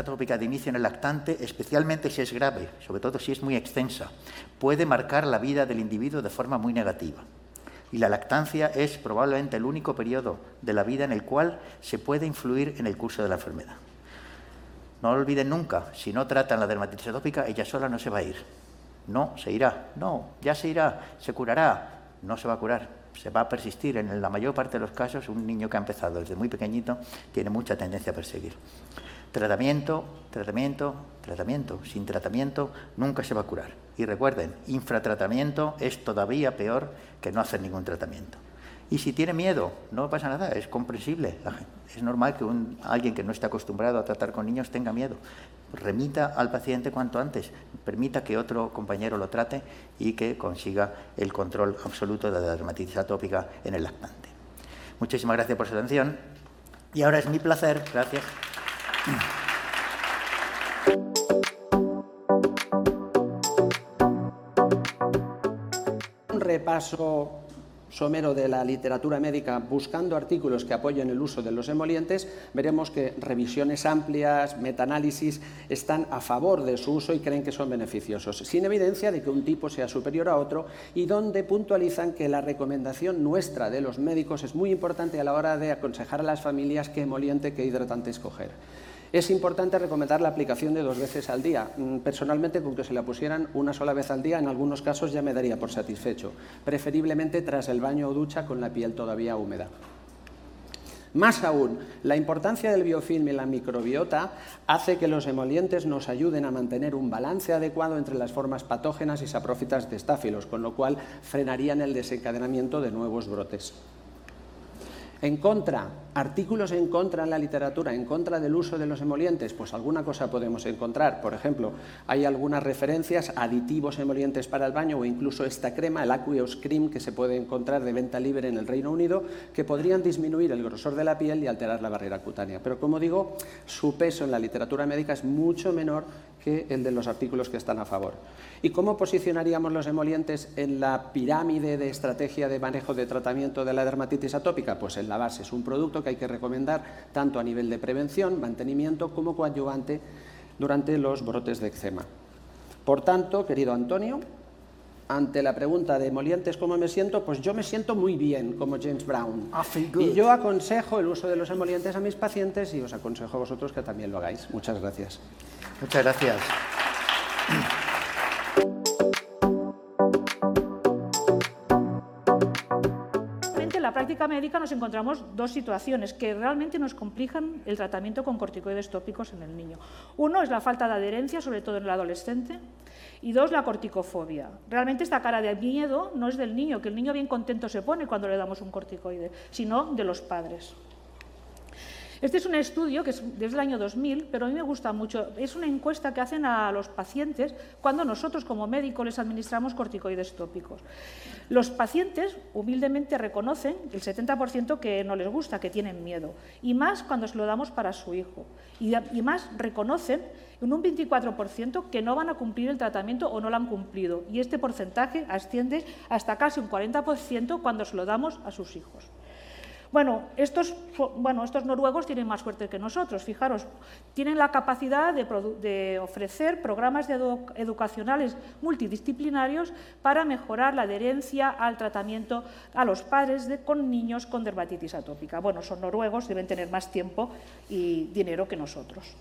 atópica de inicio en el lactante, especialmente si es grave, sobre todo si es muy extensa, puede marcar la vida del individuo de forma muy negativa. Y la lactancia es probablemente el único periodo de la vida en el cual se puede influir en el curso de la enfermedad. No lo olviden nunca, si no tratan la dermatitis atópica, ella sola no se va a ir. No, se irá. No, ya se irá, se curará. No se va a curar, se va a persistir. En la mayor parte de los casos, un niño que ha empezado desde muy pequeñito tiene mucha tendencia a perseguir. Tratamiento, tratamiento, tratamiento. Sin tratamiento nunca se va a curar. Y recuerden, infratratamiento es todavía peor que no hacer ningún tratamiento. Y si tiene miedo, no pasa nada, es comprensible. Es normal que alguien que no esté acostumbrado a tratar con niños tenga miedo. Remita al paciente cuanto antes, permita que otro compañero lo trate y que consiga el control absoluto de la dermatitis atópica en el lactante. Muchísimas gracias por su atención. Y ahora es mi placer, gracias. Un repaso somero de la literatura médica buscando artículos que apoyen el uso de los emolientes, veremos que revisiones amplias, metaanálisis, están a favor de su uso y creen que son beneficiosos, sin evidencia de que un tipo sea superior a otro y donde puntualizan que la recomendación nuestra de los médicos es muy importante a la hora de aconsejar a las familias qué emoliente, qué hidratante escoger. Es importante recomendar la aplicación de dos veces al día. Mm, personalmente, con que se la pusieran una sola vez al día, en algunos casos ya me daría por satisfecho, preferiblemente tras el baño o ducha con la piel todavía húmeda. Más aún, la importancia del biofilm y la microbiota hace que los emolientes nos ayuden a mantener un balance adecuado entre las formas patógenas y saprófitas de estáfilos, con lo cual frenarían el desencadenamiento de nuevos brotes. En contra, artículos en contra en la literatura, en contra del uso de los emolientes, pues alguna cosa podemos encontrar. Por ejemplo, hay algunas referencias a aditivos emolientes para el baño o incluso esta crema, el Aqueous Cream, que se puede encontrar de venta libre en el Reino Unido, que podrían disminuir el grosor de la piel y alterar la barrera cutánea. Pero como digo, su peso en la literatura médica es mucho menor que el de los artículos que están a favor. ¿Y cómo posicionaríamos los emolientes en la pirámide de estrategia de manejo de tratamiento de la dermatitis atópica? Pues en la base es un producto que hay que recomendar tanto a nivel de prevención, mantenimiento, como coadyuvante durante los brotes de eczema. Por tanto, querido Antonio, ante la pregunta de emolientes, ¿cómo me siento? Pues yo me siento muy bien, como James Brown. Y yo aconsejo el uso de los emolientes a mis pacientes y os aconsejo a vosotros que también lo hagáis. Muchas gracias. Muchas gracias. Práctica médica nos encontramos dos situaciones que realmente nos complican el tratamiento con corticoides tópicos en el niño. Uno es la falta de adherencia, sobre todo en el adolescente, y dos, la corticofobia. Realmente esta cara de miedo no es del niño, que el niño bien contento se pone cuando le damos un corticoide, sino de los padres. Este es un estudio que es desde el año 2000, pero a mí me gusta mucho. Es una encuesta que hacen a los pacientes cuando nosotros como médicos les administramos corticoides tópicos. Los pacientes humildemente reconocen, el 70% que no les gusta, que tienen miedo, y más cuando se lo damos para su hijo. Y, y más reconocen en un 24% que no van a cumplir el tratamiento o no lo han cumplido. Y este porcentaje asciende hasta casi un 40% cuando se lo damos a sus hijos. Bueno estos, noruegos tienen más suerte que nosotros, fijaros, tienen la capacidad de, ofrecer programas educacionales multidisciplinarios para mejorar la adherencia al tratamiento a los padres de, con niños con dermatitis atópica. Bueno, son noruegos, deben tener más tiempo y dinero que nosotros.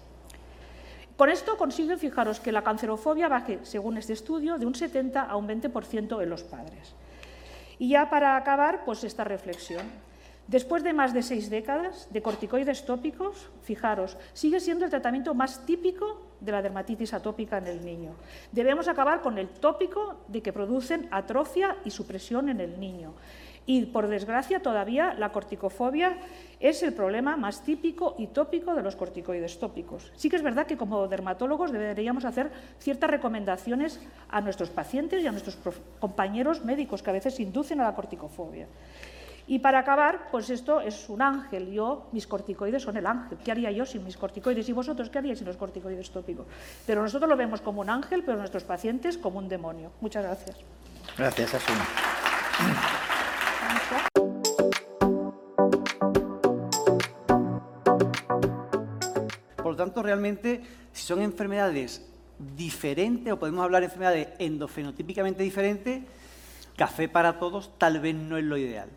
Con esto consiguen, fijaros, que la cancerofobia baje, según este estudio, de un 70 a un 20% en los padres. Y ya para acabar, pues esta reflexión. Después de más de seis décadas de corticoides tópicos, fijaros, sigue siendo el tratamiento más típico de la dermatitis atópica en el niño. Debemos acabar con el tópico de que producen atrofia y supresión en el niño. Y, por desgracia, todavía la corticofobia es el problema más típico y tópico de los corticoides tópicos. Sí que es verdad que como dermatólogos deberíamos hacer ciertas recomendaciones a nuestros pacientes y a nuestros compañeros médicos que a veces inducen a la corticofobia. Y para acabar, pues esto es un ángel. Yo, mis corticoides son el ángel. ¿Qué haría yo sin mis corticoides? ¿Y vosotros qué haríais sin los corticoides tópicos? Pero nosotros lo vemos como un ángel, pero nuestros pacientes como un demonio. Muchas gracias. Gracias, Asuna. tanto, realmente, si son enfermedades diferentes, o podemos hablar de enfermedades endofenotípicamente diferentes, café para todos tal vez no es lo ideal.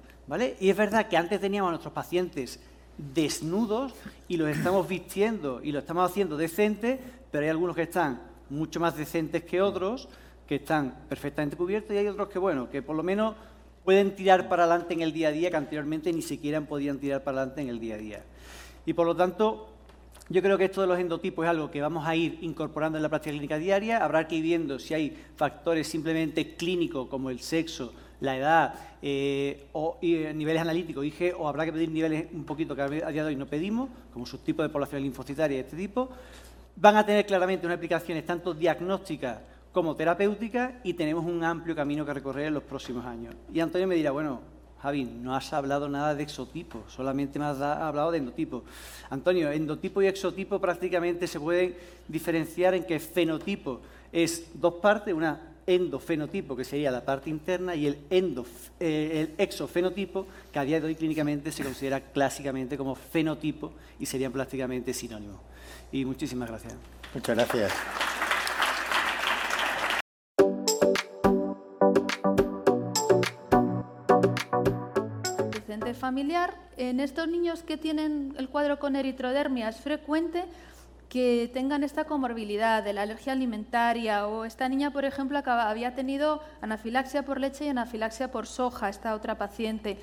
Y es verdad que antes teníamos a nuestros pacientes desnudos y los estamos vistiendo y lo estamos haciendo decente, pero hay algunos que están mucho más decentes que otros, que están perfectamente cubiertos y hay otros que, bueno, que por lo menos pueden tirar para adelante en el día a día que anteriormente ni siquiera podían tirar para adelante en el día a día. Y por lo tanto, yo creo que esto de los endotipos es algo que vamos a ir incorporando en la práctica clínica diaria. Habrá que ir viendo si hay factores simplemente clínicos como el sexo, la edad eh, o eh, niveles analíticos, dije, o habrá que pedir niveles un poquito que a día de hoy no pedimos, como subtipos de población linfocitaria de este tipo. Van a tener claramente unas aplicaciones tanto diagnósticas como terapéuticas y tenemos un amplio camino que recorrer en los próximos años. Y Antonio me dirá, bueno, Javi, no has hablado nada de exotipo, solamente me has hablado de endotipo. Antonio, endotipo y exotipo prácticamente se pueden diferenciar en que fenotipo es dos partes, una endofenotipo, que sería la parte interna, y el, eh, el exofenotipo, que a día de hoy clínicamente se considera clásicamente como fenotipo y serían prácticamente sinónimos. Y muchísimas gracias. Muchas gracias. familiar, en estos niños que tienen el cuadro con eritrodermia es frecuente que tengan esta comorbilidad de la alergia alimentaria o esta niña, por ejemplo, había tenido anafilaxia por leche y anafilaxia por soja, esta otra paciente.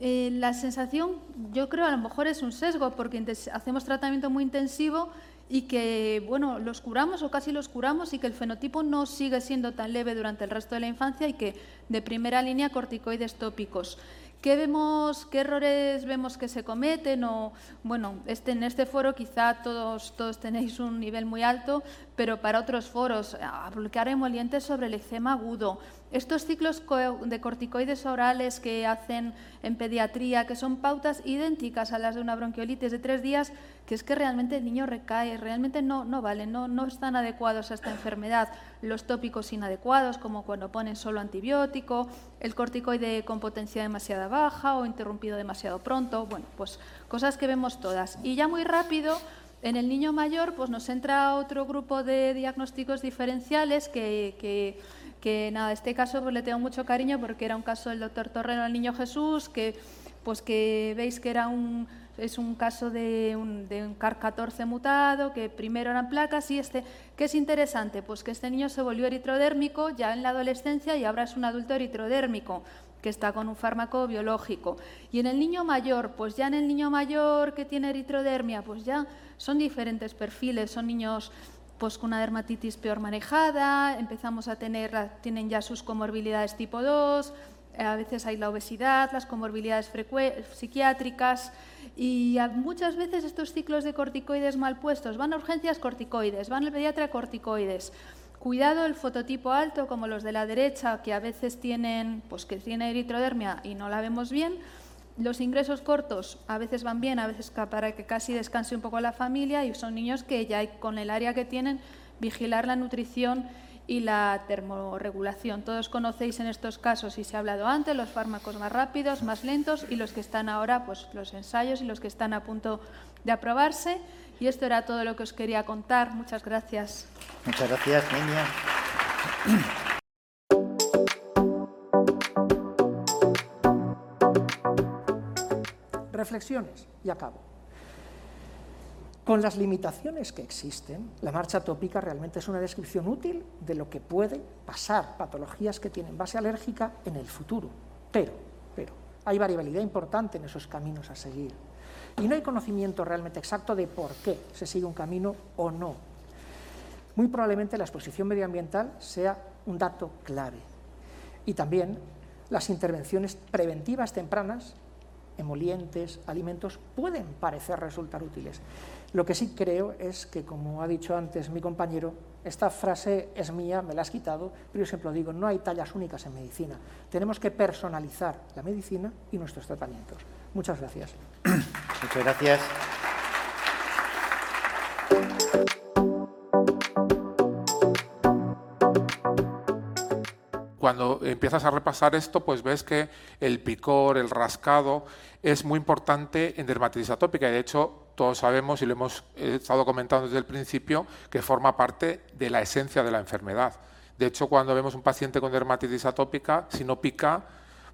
Eh, la sensación, yo creo, a lo mejor es un sesgo porque hacemos tratamiento muy intensivo y que, bueno, los curamos o casi los curamos y que el fenotipo no sigue siendo tan leve durante el resto de la infancia y que de primera línea corticoides tópicos. ¿Qué, vemos, ¿Qué errores vemos que se cometen? O, bueno, este, en este foro quizá todos, todos tenéis un nivel muy alto, pero para otros foros, aplicar emolientes sobre el eczema agudo, estos ciclos de corticoides orales que hacen en pediatría, que son pautas idénticas a las de una bronquiolitis de tres días, que es que realmente el niño recae, realmente no, no valen, no, no están adecuados a esta enfermedad. Los tópicos inadecuados, como cuando ponen solo antibiótico, el corticoide con potencia demasiado baja o interrumpido demasiado pronto, bueno, pues cosas que vemos todas. Y ya muy rápido, en el niño mayor, pues nos entra otro grupo de diagnósticos diferenciales que, que que nada, este caso pues, le tengo mucho cariño porque era un caso del doctor Torreno al Niño Jesús, que, pues, que veis que era un, es un caso de un, de un CAR-14 mutado, que primero eran placas y este, ¿qué es interesante? Pues que este niño se volvió eritrodérmico ya en la adolescencia y ahora es un adulto eritrodérmico que está con un fármaco biológico. Y en el niño mayor, pues ya en el niño mayor que tiene eritrodermia, pues ya son diferentes perfiles, son niños pues con una dermatitis peor manejada, empezamos a tener, tienen ya sus comorbilidades tipo 2, eh, a veces hay la obesidad, las comorbilidades psiquiátricas y muchas veces estos ciclos de corticoides mal puestos, van a urgencias corticoides, van al pediatra corticoides. Cuidado el fototipo alto como los de la derecha que a veces tienen pues que tiene eritrodermia y no la vemos bien, los ingresos cortos a veces van bien, a veces para que casi descanse un poco la familia y son niños que ya con el área que tienen vigilar la nutrición y la termorregulación. Todos conocéis en estos casos, y se ha hablado antes, los fármacos más rápidos, más lentos y los que están ahora, pues los ensayos y los que están a punto de aprobarse. Y esto era todo lo que os quería contar. Muchas gracias. Muchas gracias, niña. Reflexiones y acabo. Con las limitaciones que existen, la marcha tópica realmente es una descripción útil de lo que puede pasar, patologías que tienen base alérgica en el futuro. Pero, pero, hay variabilidad importante en esos caminos a seguir. Y no hay conocimiento realmente exacto de por qué se sigue un camino o no. Muy probablemente la exposición medioambiental sea un dato clave. Y también las intervenciones preventivas tempranas emolientes, alimentos, pueden parecer resultar útiles. Lo que sí creo es que, como ha dicho antes mi compañero, esta frase es mía, me la has quitado, pero yo siempre lo digo, no hay tallas únicas en medicina. Tenemos que personalizar la medicina y nuestros tratamientos. Muchas gracias. Muchas gracias. Cuando empiezas a repasar esto, pues ves que el picor, el rascado, es muy importante en dermatitis atópica. Y de hecho, todos sabemos y lo hemos estado comentando desde el principio, que forma parte de la esencia de la enfermedad. De hecho, cuando vemos un paciente con dermatitis atópica, si no pica,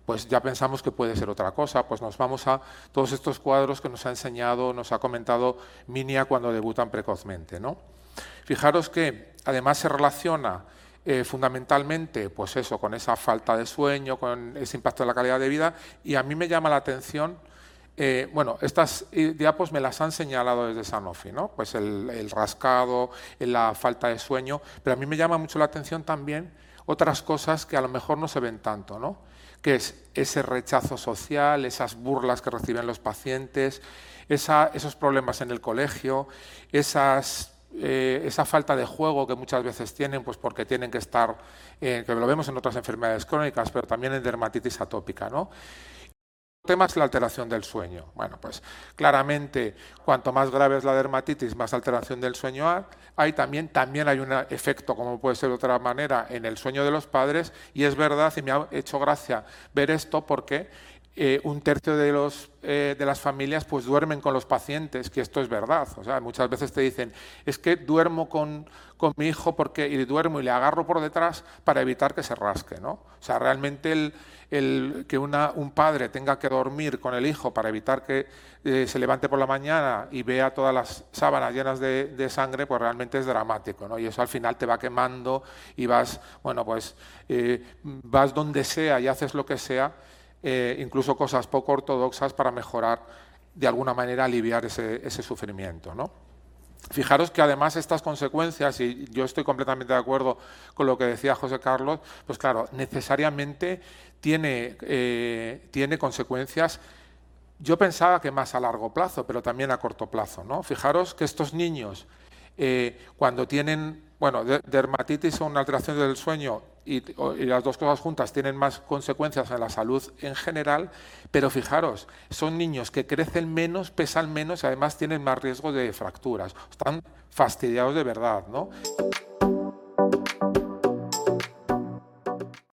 pues ya pensamos que puede ser otra cosa. Pues nos vamos a todos estos cuadros que nos ha enseñado, nos ha comentado Minia cuando debutan precozmente. ¿no? Fijaros que además se relaciona eh, fundamentalmente pues eso, con esa falta de sueño, con ese impacto en la calidad de vida, y a mí me llama la atención eh, bueno, estas eh, diapos me las han señalado desde Sanofi, ¿no? Pues el, rascado, la falta de sueño, pero a mí me llama mucho la atención también otras cosas que a lo mejor no se ven tanto, ¿no? que es ese rechazo social, esas burlas que reciben los pacientes, esos problemas en el colegio, eh, esa falta de juego que muchas veces tienen, pues porque tienen que estar, eh, que lo vemos en otras enfermedades crónicas, pero también en dermatitis atópica. ¿no? tema es la alteración del sueño. Bueno, pues claramente, cuanto más grave es la dermatitis, más alteración del sueño hay. También, también hay un efecto, como puede ser de otra manera, en el sueño de los padres. Y es verdad, y me ha hecho gracia ver esto, porque eh, un tercio de, los, eh, de las familias pues duermen con los pacientes, que esto es verdad. O sea, muchas veces te dicen, es que duermo con, con mi hijo porque, y duermo y le agarro por detrás para evitar que se rasque. ¿no? O sea, realmente el, el, que un padre tenga que dormir con el hijo para evitar que eh, se levante por la mañana y vea todas las sábanas llenas de, de, sangre, pues realmente es dramático. ¿no? Y eso al final te va quemando y vas, bueno, pues vas donde sea y haces lo que sea eh, incluso cosas poco ortodoxas para mejorar, de alguna manera, aliviar ese, sufrimiento. ¿no? Fijaros que además estas consecuencias, y yo estoy completamente de acuerdo con lo que decía José Carlos, pues claro, necesariamente tiene, eh, tiene consecuencias, yo pensaba que más a largo plazo, pero también a corto plazo. ¿no? Fijaros que estos niños, eh, cuando tienen bueno, dermatitis o una alteración del sueño y, las dos cosas juntas tienen más consecuencias en la salud en general, pero fijaros, son niños que crecen menos, pesan menos y además tienen más riesgo de fracturas. Están fastidiados de verdad, ¿no?